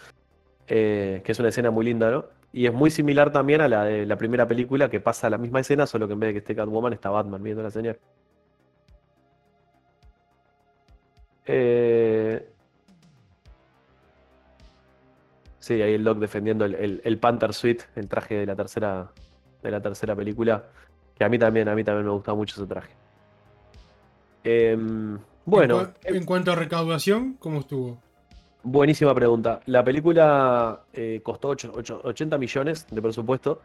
Eh, que es una escena muy linda, ¿no? Y es muy similar también a la de la primera película que pasa la misma escena, solo que en vez de que esté Catwoman está Batman viendo la señal. Eh, Sí, ahí el Doc defendiendo el, el, Panther Suite, el traje de la tercera de la tercera película. Que a mí también, a mí también me gusta mucho ese traje. Em, bueno. En, cuanto a recaudación, ¿cómo estuvo? Buenísima pregunta. La película eh, costó 80 millones de presupuesto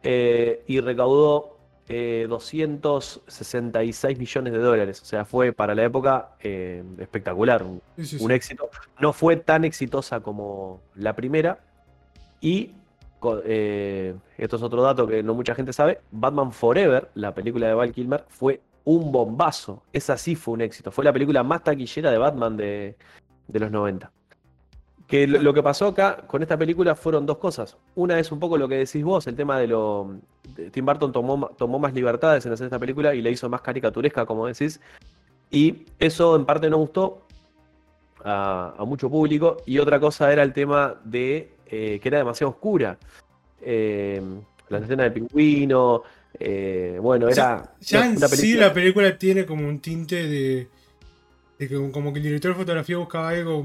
eh, y recaudó 266 eh, millones de dólares. O sea, fue para la época espectacular, un, éxito. No fue tan exitosa como la primera. Y esto es otro dato que no mucha gente sabe. Batman Forever, la película de Val Kilmer, fue un bombazo. Esa sí fue un éxito. Fue la película más taquillera de Batman de, de los 90. Que lo, que pasó acá con esta película fueron dos cosas. Una es un poco lo que decís vos, el tema de lo. Tim Burton tomó, tomó más libertades en hacer esta película y la hizo más caricaturesca, como decís. Y eso en parte no gustó a, mucho público. Y otra cosa era el tema de eh, que era demasiado oscura. Eh, la escena del pingüino. Eh, bueno, era. Ya, en sí la película tiene como un tinte de. Que como que el director de fotografía buscaba algo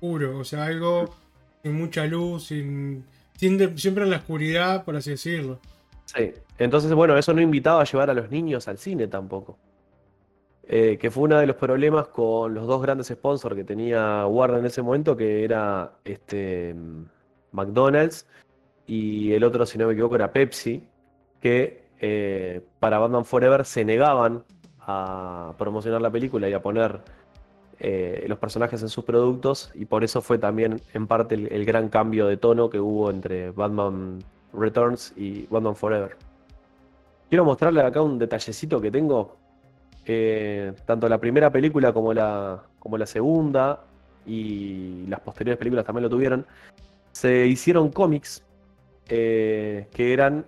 puro, o sea, algo sin mucha luz, sin, siempre en la oscuridad, por así decirlo. Sí, entonces, bueno, eso no invitaba a llevar a los niños al cine tampoco. Eh, que fue uno de los problemas con los dos grandes sponsors que tenía Warner en ese momento, que era este McDonald's y el otro, si no me equivoco, era Pepsi, que eh, para Batman Forever se negaban promocionar la película y a poner eh, los personajes en sus productos y por eso fue también en parte el, gran cambio de tono que hubo entre Batman Returns y Batman Forever. Quiero mostrarle acá un detallecito que tengo. tanto la primera película como la, como la segunda y las posteriores películas también lo tuvieron. Se hicieron cómics eh, que eran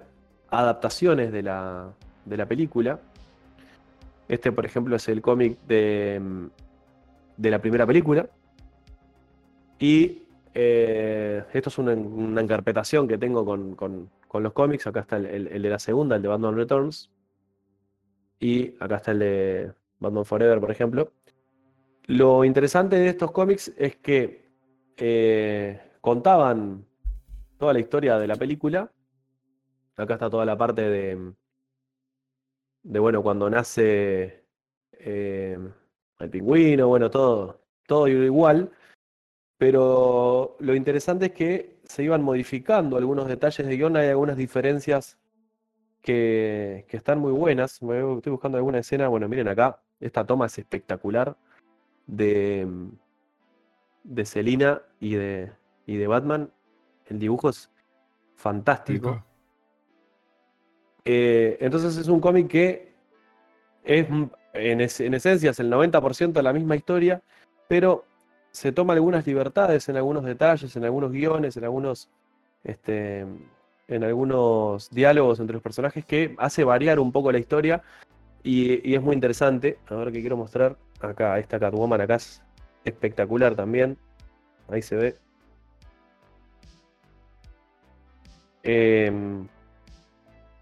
adaptaciones de la, de la película. Este, por ejemplo, es el cómic de de la primera película. Y eh, esto es una, una, interpretación que tengo con, los cómics. Acá está el, de la segunda, el de Batman Returns. Y acá está el de Batman Forever, por ejemplo. Lo interesante de estos cómics es que eh, contaban toda la historia de la película. Acá está toda la parte de, de bueno, cuando nace eh, el pingüino, bueno, todo, todo igual. Pero lo interesante es que se iban modificando algunos detalles de guion, hay algunas diferencias que, están muy buenas. Estoy buscando alguna escena, bueno, miren acá, esta toma es espectacular de, de Selina y de, y de Batman. El dibujo es fantástico. Eh, entonces es un cómic que es en, esencia es el 90% de la misma historia, pero se toma algunas libertades en algunos detalles, en algunos guiones, en algunos, este, en algunos diálogos entre los personajes que hace variar un poco la historia y, es muy interesante. A ver qué quiero mostrar. Acá, esta Catwoman acá es espectacular también. Ahí se ve. Eh,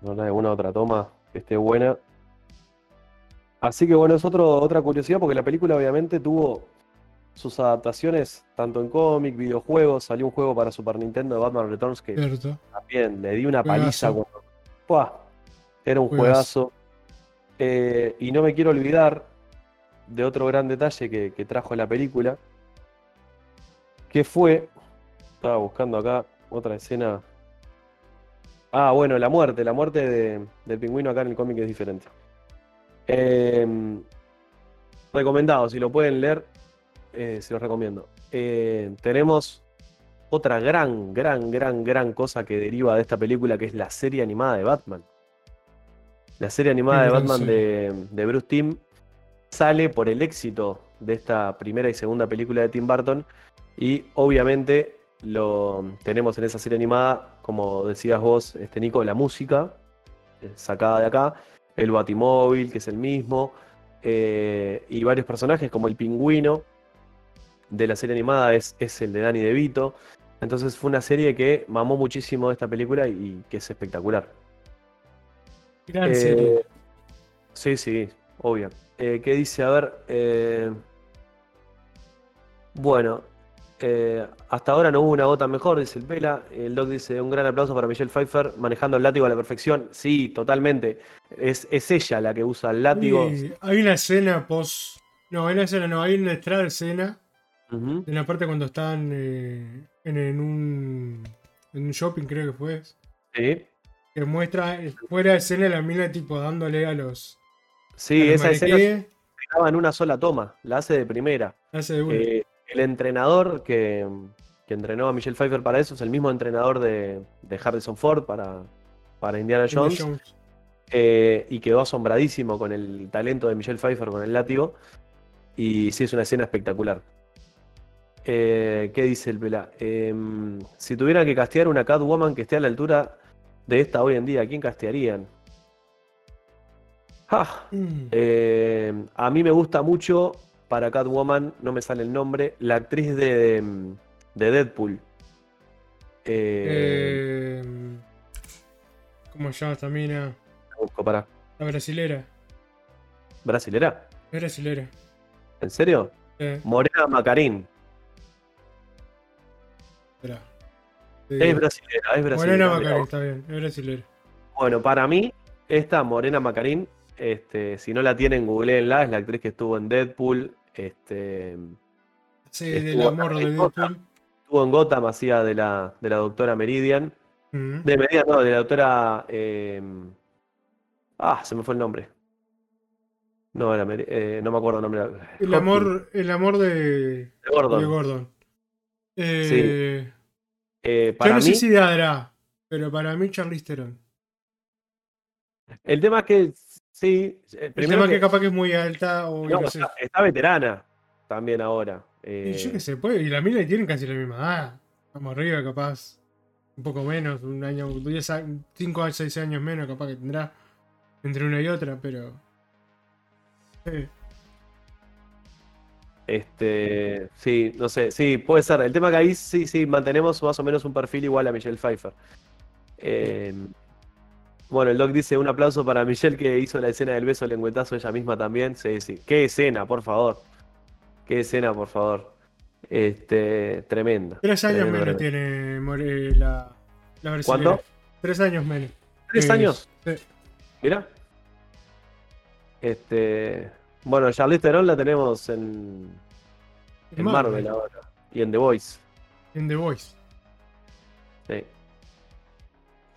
no hay alguna otra toma que esté buena. Así que bueno, es otra curiosidad porque la película obviamente tuvo sus adaptaciones tanto en cómic, videojuegos, salió un juego para Super Nintendo de Batman Returns que también le di una paliza Era un juegazo. Eh, y no me quiero olvidar de otro gran detalle que, trajo la película, que fue, estaba buscando acá otra escena. Ah, bueno, la muerte, la muerte del pingüino acá en el cómic es diferente. Em, recomendado, si lo pueden leer, eh, se los recomiendo. Eh, tenemos otra gran, gran, gran, gran cosa que deriva de esta película, que es la serie animada de Batman. La serie animada de Batman de, Bruce Timm sale por el éxito de esta primera y segunda película de Tim Burton y obviamente lo tenemos en esa serie animada, como decías vos, este Nico, la música eh, sacada de acá el Batimóvil, que es el mismo. eh, y varios personajes, como el pingüino de la serie animada es, es el de Danny DeVito. Entonces fue una serie que mamó muchísimo esta película y que es espectacular. Gran Eh, serie. Sí, sí, obvio. Eh, ¿qué dice? A ver. bueno, eh, hasta ahora no hubo una gota mejor, dice el Pela. El Doc dice: Un gran aplauso para Michelle Pfeiffer manejando el látigo a la perfección. Sí, totalmente. Es, es ella la que usa el látigo. Y hay una escena post. No, hay una escena, no, hay una extra de escena. En la parte cuando están eh, en, en un. En un shopping, creo que fue. Sí, Que muestra eh, fuera de escena la mina tipo dándole a los. sí a los esa escena graba en una sola toma. La hace de primera. Hace de una. Eh, el entrenador que, que entrenó a Michelle Pfeiffer para eso es el mismo entrenador de, de Harrison Ford para, para Indiana Indiana Jones. Eh, y quedó asombradísimo con el talento de Michelle Pfeiffer con el látigo. Y sí, es una escena espectacular. Eh, ¿Qué dice el Pela? Em, si tuvieran que castear una Catwoman que esté a la altura de esta hoy en día, ¿a quién castearían? Ah, Mm. eh, a mí me gusta mucho para Catwoman, no me sale el nombre, la actriz de, de Deadpool. Eh, Eh, ¿Cómo se llama esta mina? busco para La brasilera. brasilera. Es brasilera. ¿En serio? Morena Macarín. espera. Es brasilera, es brasilera. Morena Macarín, está bien. Es brasilera. Bueno, para mí, esta Morena Macarín, este, si no la tienen, googleenla, es la actriz que estuvo en Deadpool, este, Sí, del amor de. Deadpool. estuvo en Gotham, hacía de la, de la doctora Meridian. Mm. De Meridian, no, de la doctora. eh, ah, se me fue el nombre. No, era eh, no me acuerdo el nombre. El amor, el amor de, de Gordon. de Gordon. Eh, Eh, Yo para no mí, sé si dará, pero para mí Charlize Theron. el tema es que sí. El Primero tema que, que capaz que es muy alta o no, está, está veterana también ahora. Y yo eh, qué sé, puede, y la mina tienen casi la misma edad. Vamos arriba, capaz. Un poco menos, un año, 5 a 6 años menos, capaz que tendrá entre una y otra, pero. Eh, Este, sí, no sé, sí, puede ser. El tema que ahí sí, sí, mantenemos más o menos un perfil igual a Michelle Pfeiffer. Eh, bueno, el doc dice un aplauso para Michelle que hizo la escena del beso lengüetazo ella misma también. Sí, sí. Qué escena, por favor. Qué escena, por favor. Este, tremenda. tres años Tremendo, menos tiene More- la, la brasilera. ¿Cuánto? Tres años menos. ¿Tres Eh, años? sí. Mira. Este, bueno, Charlize Theron la tenemos en, en Marvel ahora. Y en The Voice. En The Voice. Sí.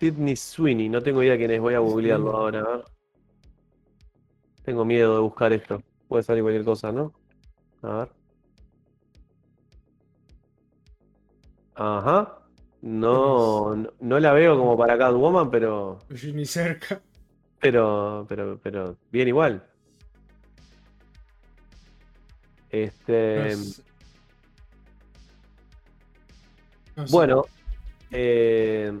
Sidney Sweeney, no tengo idea quién es, voy a googlearlo ahora. a ver. Tengo miedo de buscar esto. Puede salir cualquier cosa, ¿no? A ver. Ajá. No, no, no la veo como para Catwoman, pero, Ni cerca. pero, pero, pero bien igual. Este, No sé. No sé. Bueno, eh,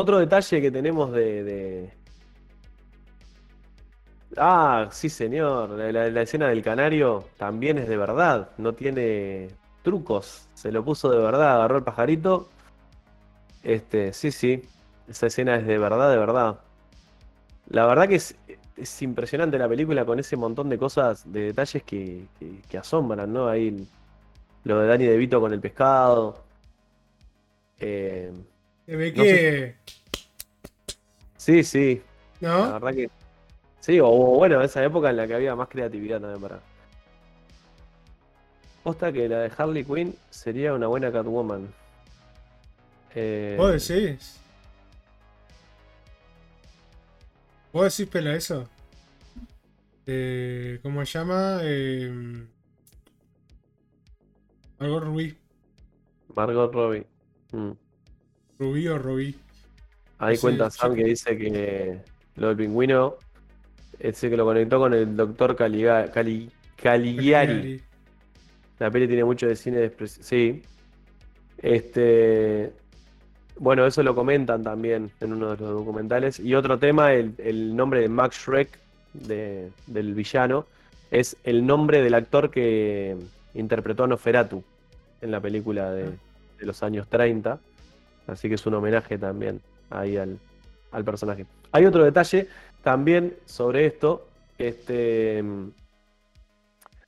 otro detalle que tenemos de, de- Ah, sí, señor. La, escena del canario también es de verdad. No tiene trucos. Se lo puso de verdad. Agarró el pajarito. Este, sí, sí. Esa escena es de verdad, de verdad. La verdad que es, es impresionante la película con ese montón de cosas, de detalles que asombran, ¿no? Ahí lo de Danny DeVito con el pescado. Eh, Se ve no que. sí, sí. La ¿No? verdad que. Sí, o, bueno, esa época en la que había más creatividad también para. Posta que la de Harley Quinn sería una buena Catwoman. Eh, ¿Vos decís? ¿Vos decís, pela, eso? Eh, ¿Cómo se llama? Eh, algo Rubí. Margot Robbie. Mm. Rubí o Rubí. Ahí cuenta. Sam que dice que lo del pingüino. Ese que lo conectó con el doctor Caliga- Cali- Caligari. La peli tiene mucho de cine de expresión. Sí. Este. Bueno, eso lo comentan también en uno de los documentales. Y otro tema, el, el nombre de Max Shrek, de- del villano, es el nombre del actor que interpretó a Noferatu en la película de, de los años 30. Así que es un homenaje también ahí al, al personaje. Hay otro detalle también sobre esto. Este,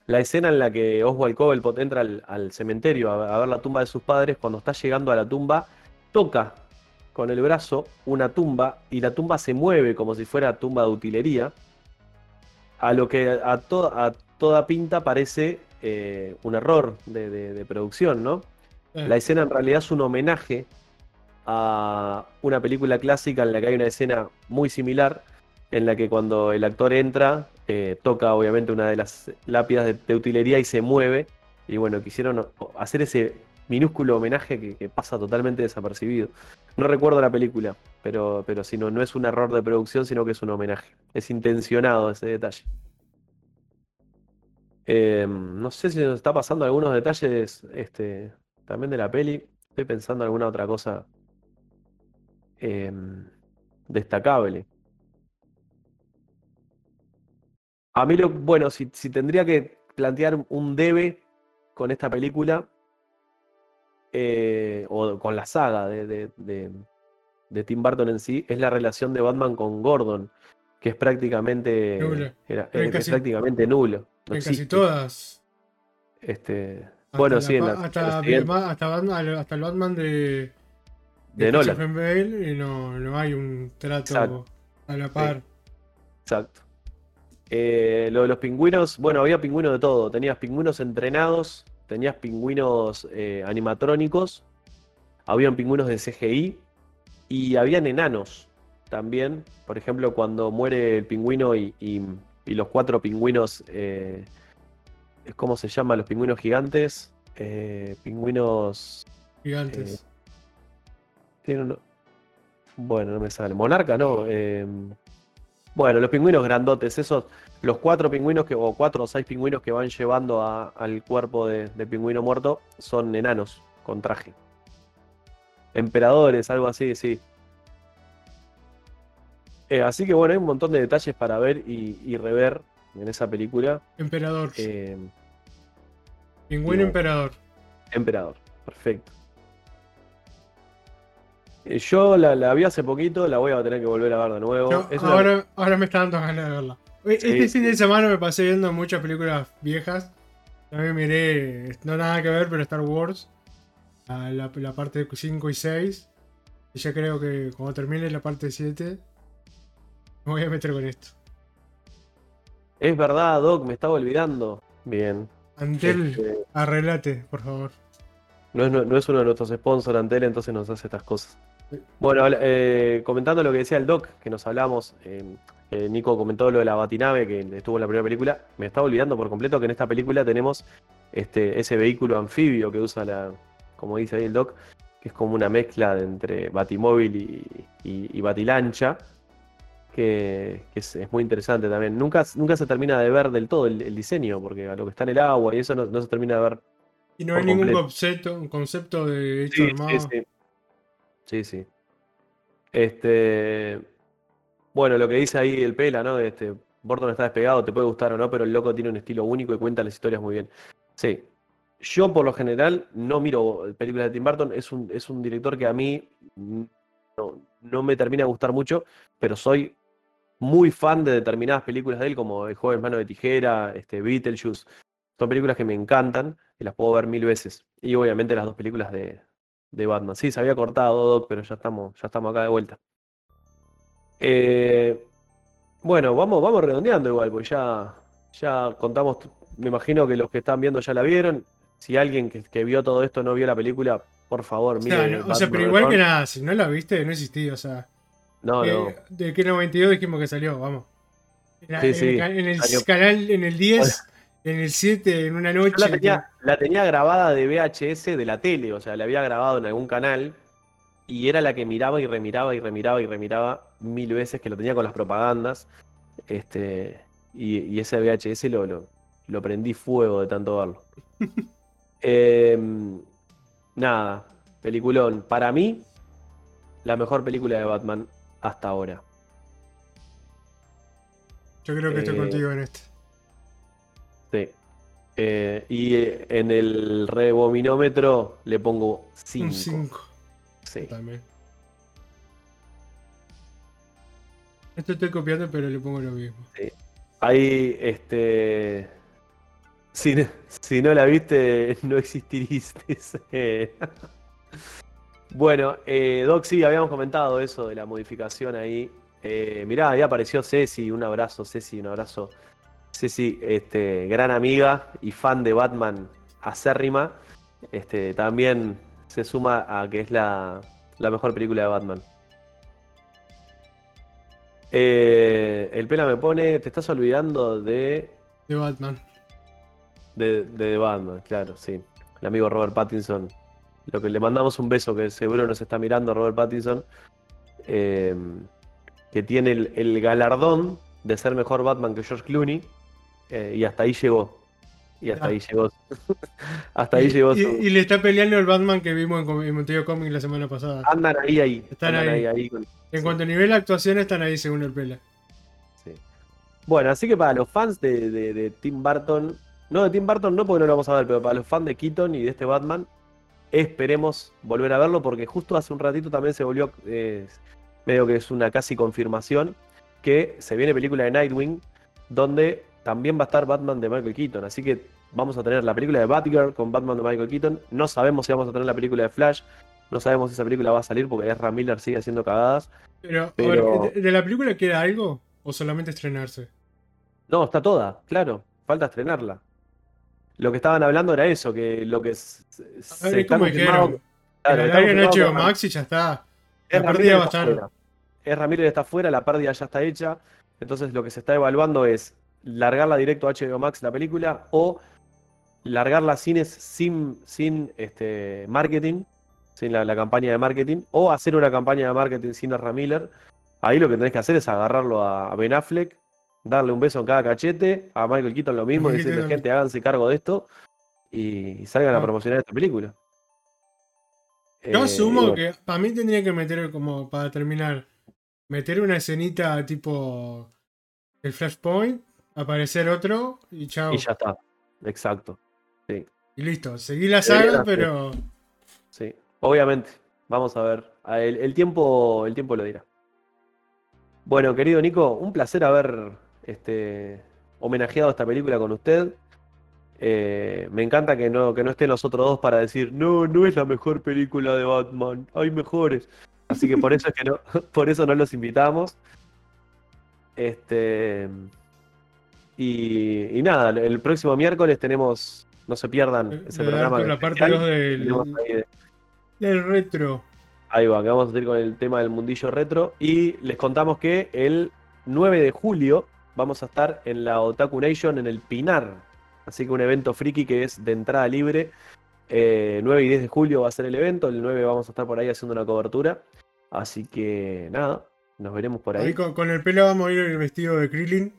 la escena en la que Oswald Cobblepot entra al, al cementerio a, a ver la tumba de sus padres, cuando está llegando a la tumba, toca con el brazo una tumba y la tumba se mueve como si fuera tumba de utilería, a lo que a, to- a toda pinta parece eh, un error de, de- de producción, ¿no? Eh, La escena en realidad es un homenaje a una película clásica en la que hay una escena muy similar, en la que cuando el actor entra, eh, toca obviamente una de las lápidas de, utilería y se mueve. Y bueno, quisieron hacer ese minúsculo homenaje que, pasa totalmente desapercibido. No recuerdo la película, pero, pero si no, no es un error de producción, sino que es un homenaje. Es intencionado ese detalle. Eh, no sé si nos está pasando algunos detalles este, también de la peli. Estoy pensando en alguna otra cosa eh, destacable. A mí lo, bueno, si, si tendría que plantear un debe con esta película, eh, o con la saga de, de- de- de Tim Burton en sí, es la relación de Batman con Gordon, que es prácticamente, Nula. era- es casi- prácticamente nulo. No en casi todas. Este, Hasta bueno, sí, en la- hasta, hasta, Batman- hasta el Batman de, de Nolan. Bale y no, no hay un trato Exacto. a la par. Exacto. Eh, lo de los pingüinos, bueno, había pingüinos de todo. Tenías pingüinos entrenados, tenías pingüinos eh, animatrónicos, habían pingüinos de CGI y habían enanos también. Por ejemplo, cuando muere el pingüino y, y- y los cuatro pingüinos, eh, ¿cómo se llaman los pingüinos gigantes? Pingüinos... Gigantes. Tiene uno- Bueno, no me sale. Monarca, no. eh, Bueno, los pingüinos grandotes, esos, los cuatro pingüinos que, o cuatro o seis pingüinos que van llevando a- al cuerpo de, de pingüino muerto son enanos con traje. Emperadores, algo así, sí. Eh, así que bueno, hay un montón de detalles para ver y, y rever en esa película. Emperador. Eh, Pingüino emperador. Emperador, perfecto. Eh, Yo la, la vi hace poquito, la voy a tener que volver a ver de nuevo. Yo Es una- ahora, ahora me está dando ganas de verla. Este sí. fin de semana me pasé viendo muchas películas viejas. También miré, no nada que ver, pero Star Wars. la parte 5 y 6. Y ya creo que cuando termine la parte 7, me voy a meter con esto. Es verdad, Doc, me estaba olvidando. Bien. Antel, Este, arreglate, por favor. no, es, no es uno de nuestros sponsors, Antel, entonces nos hace estas cosas. Bueno, eh, comentando lo que decía el Doc, que nos hablamos, eh, que Nico comentó lo de la batinave que estuvo en la primera película. Me estaba olvidando por completo que en esta película tenemos este, ese vehículo anfibio que usa la, como dice ahí el Doc, que es como una mezcla de entre batimóvil y, y- y batilancha, que, que es, es muy interesante también. Nunca, nunca se termina de ver del todo el, el diseño, porque a lo que está en el agua y eso no, no se termina de ver Y no hay ningún concepto, un concepto de hecho Sí, armado. sí, sí. Sí, sí. Este. Bueno, lo que dice ahí el Pela, ¿no? Este, Burton está despegado, te puede gustar o no, pero el loco tiene un estilo único y cuenta las historias muy bien. Sí. Yo, por lo general, no miro películas de Tim Burton. Es un, es un director que a mí no, no me termina de gustar mucho, pero soy muy fan de determinadas películas de él, como El joven mano de tijera, este, Beetlejuice. Son películas que me encantan y las puedo ver mil veces. Y obviamente las dos películas de, de Batman. Sí, se había cortado, Doc, pero ya estamos, ya estamos acá de vuelta. Eh, bueno, vamos, vamos redondeando igual, porque ya, ya contamos, me imagino que los que están viendo ya la vieron. Si alguien que, que vio todo esto no vio la película, por favor, O sea, mire no- o sea, pero igual que nada, si no la viste, no existía. O sea, No, no. de que 92 dijimos que salió, vamos. En, la- Sí, en sí, el, en el canal, en el 10, en el 7, en una noche. La tenía, la tenía grabada de VHS de la tele, o sea, la había grabado en algún canal y era la que miraba y remiraba y remiraba y remiraba mil veces, que lo tenía con las propagandas. Este, y, y ese VHS lo, lo, lo prendí fuego de tanto verlo. Em, nada, peliculón. Para mí, la mejor película de Batman hasta ahora. Yo creo que estoy eh, contigo en este. Sí. Eh, y eh, en el rebominómetro le pongo 5. Un 5 Sí. también. Esto estoy copiando, pero le pongo lo mismo. Ahí, este. Si, no- si no la viste, no existiriste. bueno, eh, Doc, sí, habíamos comentado eso de la modificación ahí. Eh, mirá, ahí apareció Ceci. Un abrazo, Ceci, un abrazo. Ceci, este, gran amiga y fan de Batman acérrima. Este, también se suma a que es la, la mejor película de Batman. Eh, el Pela me pone, te estás olvidando de, De Batman. de, de Batman, claro, sí. El amigo Robert Pattinson. Lo que le mandamos un beso, que seguro nos está mirando Robert Pattinson. eh, que tiene el, el galardón de ser mejor Batman que George Clooney. Eh, y hasta ahí llegó. Y hasta Ah. ahí llegó. hasta ahí y, llegó. y- le está peleando el Batman que vimos en, en Montevideo Comic la semana pasada. Andan ahí, ahí. Están andan ahí. ahí, ahí con- en sí. cuanto a nivel de actuación, están ahí según el Pela. Sí. Bueno, así que para los fans de, de- de Tim Burton, no de Tim Burton no porque no lo vamos a ver, pero para los fans de Keaton y de este Batman, esperemos volver a verlo porque justo hace un ratito también se volvió, eh, medio que es una casi confirmación, que se viene película de Nightwing, donde también va a estar Batman de Michael Keaton, así que vamos a tener la película de Batgirl con Batman de Michael Keaton, no sabemos si vamos a tener la película de Flash, no sabemos si esa película va a salir porque Ezra Miller sigue haciendo cagadas. Pero, a Pero- ver, ¿de, la película queda algo? ¿O solamente estrenarse? No, está toda, claro. Falta estrenarla. Lo que estaban hablando era eso, que lo que se ver, está confirmado- claro, confirmado HBO Max y ya está. Ezra La pérdida Miller va a estar. Ezra Miller está fuera, la pérdida ya está hecha. Entonces lo que se está evaluando es largarla directo a HBO Max la película o largarla sin, sin, sin este, marketing, sin la, la campaña de marketing, o hacer una campaña de marketing sin Ezra Miller. Ahí lo que tenés que hacer es agarrarlo a a Ben Affleck, darle un beso en cada cachete, a Michael Keaton lo mismo, y decirle, gente, háganse cargo de esto y, salgan a Ah. promocionar esta película. Yo Eh, asumo bueno, que para mí tendría que meter, como para terminar, meter una escenita tipo el Flashpoint, aparecer otro y chao. Y ya está, exacto. Y listo. Seguí la saga, pero. Sí, obviamente. Vamos a ver. A El, el tiempo, el tiempo lo dirá. Bueno, querido Nico, un placer haber este, homenajeado esta película con usted. Eh, me encanta que no, que no estén los otros dos para decir, no, no es la mejor película de Batman, hay mejores. Así que por eso es que no, por eso no los invitamos. Este y, y nada, el próximo miércoles tenemos, no se pierdan ese de dar programa la parte especial. 2 del, de- retro. Ahí va, que vamos a ir con el tema del mundillo retro. Y les contamos que el 9 de julio vamos a estar en la Otaku Nation en el Pinar. Así que un evento friki que es de entrada libre. Eh, 9 y 10 de julio va a ser el evento. El 9 vamos a estar por ahí haciendo una cobertura. Así que nada, nos veremos por Ahí ahí. con, con el pelo vamos a ir el vestido de Krillin.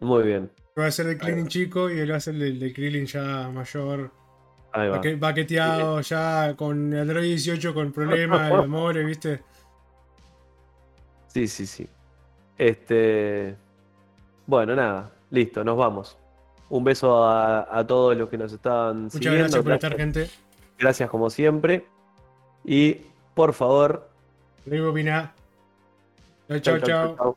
Muy bien. Va a ser de Krillin chico y él va a ser el de Krillin ya mayor. Ahí va. baque- Baqueteado ya con Android 18 con problemas de amores, ¿viste? Sí, sí, sí. Este. Bueno, nada, listo, nos vamos. Un beso a, a todos los que nos están Muchas siguiendo. gracias por estar, gente. Gracias como siempre. Y por favor, Digo, Pina. Chao, chao, chao.